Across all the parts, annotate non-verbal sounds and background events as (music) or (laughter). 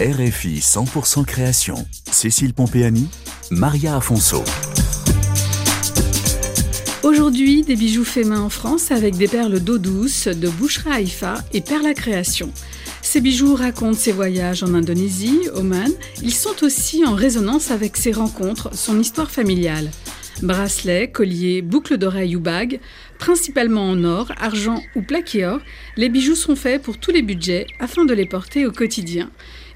RFI 100% création. Cécile Pompéani, Maria Afonso. Aujourd'hui, des bijoux faits main en France avec des perles d'eau douce de Bouchra Haïfa et Perla Création. Ces bijoux racontent ses voyages en Indonésie, Oman. Ils sont aussi en résonance avec ses rencontres, son histoire familiale. Bracelets, colliers, boucles d'oreilles ou bagues, principalement en or, argent ou plaqué or, les bijoux sont faits pour tous les budgets afin de les porter au quotidien.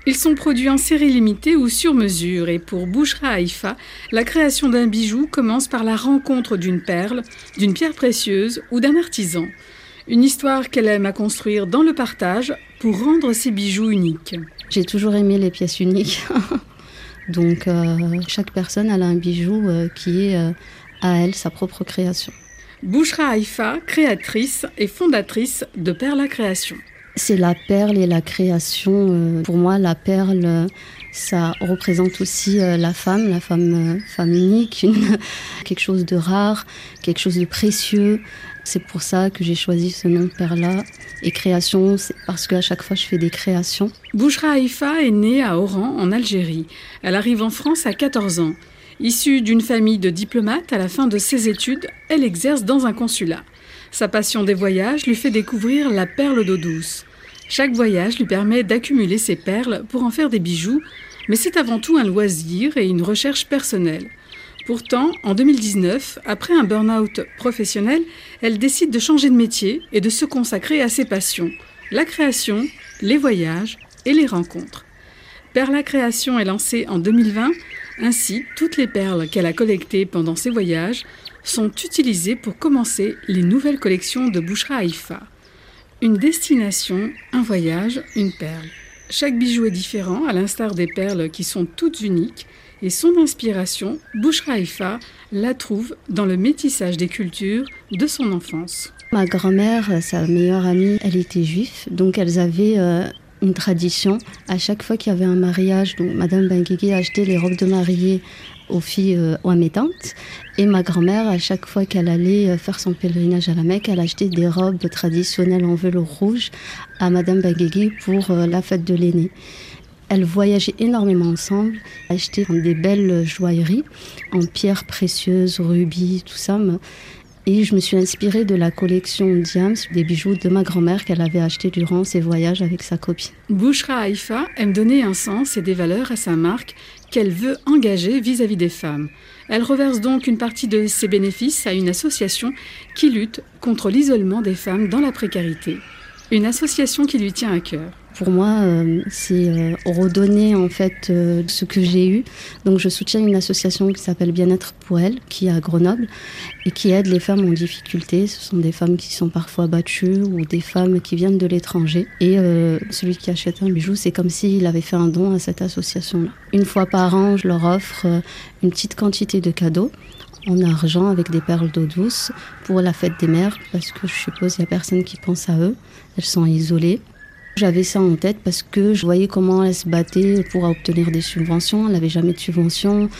Ils sont produits en série limitée ou sur mesure et pour Bouchra Haïfa, la création d'un bijou commence par la rencontre d'une perle, d'une pierre précieuse ou d'un artisan. Une histoire qu'elle aime à construire dans le partage pour rendre ses bijoux uniques. J'ai toujours aimé les pièces uniques. (laughs) Donc euh, chaque personne a un bijou euh, qui est euh, à elle sa propre création. Bouchra Haïfa, créatrice et fondatrice de Perla Création. C'est la perle et la création. Pour moi, la perle, ça représente aussi la femme, la femme, femme unique, (laughs) quelque chose de rare, quelque chose de précieux. C'est pour ça que j'ai choisi ce nom Perla. Et création, c'est parce qu'à chaque fois, je fais des créations. Bouchra Haïfa est née à Oran, en Algérie. Elle arrive en France à 14 ans. Issue d'une famille de diplomates, à la fin de ses études, elle exerce dans un consulat. Sa passion des voyages lui fait découvrir la perle d'eau douce. Chaque voyage lui permet d'accumuler ses perles pour en faire des bijoux, mais c'est avant tout un loisir et une recherche personnelle. Pourtant, en 2019, après un burn-out professionnel, elle décide de changer de métier et de se consacrer à ses passions, la création, les voyages et les rencontres. Perla Création est lancée en 2020. Ainsi, toutes les perles qu'elle a collectées pendant ses voyages sont utilisées pour commencer les nouvelles collections de Bouchra Haïfa. Une destination, un voyage, une perle. Chaque bijou est différent, à l'instar des perles qui sont toutes uniques, et son inspiration, Bouchra Haïfa, la trouve dans le métissage des cultures de son enfance. Ma grand-mère, sa meilleure amie, elle était juive, donc elles avaient euh, une tradition. À chaque fois qu'il y avait un mariage, donc Madame Benguigui achetait les robes de mariée aux filles euh, ou à mes tantes. Et ma grand-mère, à chaque fois qu'elle allait euh, faire son pèlerinage à la Mecque, elle achetait des robes traditionnelles en velours rouge à Madame Benguigui pour la fête de l'aîné. Elles voyageaient énormément ensemble, achetaient des belles joailleries en pierres précieuses, rubis, tout ça. Et je me suis inspirée de la collection Diams, des bijoux de ma grand-mère qu'elle avait acheté durant ses voyages avec sa copine. Bouchra Haïfa aime donner un sens et des valeurs à sa marque qu'elle veut engager vis-à-vis -vis des femmes. Elle reverse donc une partie de ses bénéfices à une association qui lutte contre l'isolement des femmes dans la précarité. Une association qui lui tient à cœur. Pour moi, euh, c'est euh, redonner en fait euh, ce que j'ai eu. Donc, je soutiens une association qui s'appelle Bien-être pour elle, qui est à Grenoble et qui aide les femmes en difficulté. Ce sont des femmes qui sont parfois battues ou des femmes qui viennent de l'étranger. Et celui qui achète un bijou, c'est comme s'il avait fait un don à cette association-là. Une fois par an, je leur offre une petite quantité de cadeaux en argent avec des perles d'eau douce pour la fête des mères parce que je suppose qu'il n'y a personne qui pense à eux. Elles sont isolées. J'avais ça en tête parce que je voyais comment elle se battait pour obtenir des subventions. Elle n'avait jamais de subventions.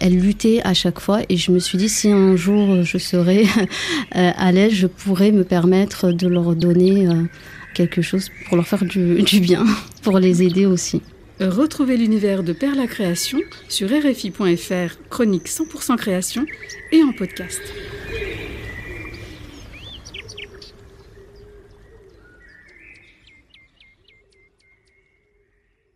Elle luttait à chaque fois et je me suis dit si un jour je serais (laughs) euh, à l'aise, je pourrais me permettre de leur donner euh, quelque chose pour leur faire du, (laughs) du bien, pour les aider aussi. Retrouvez l'univers de Perla Création sur RFI.fr, chronique 100% création et en podcast.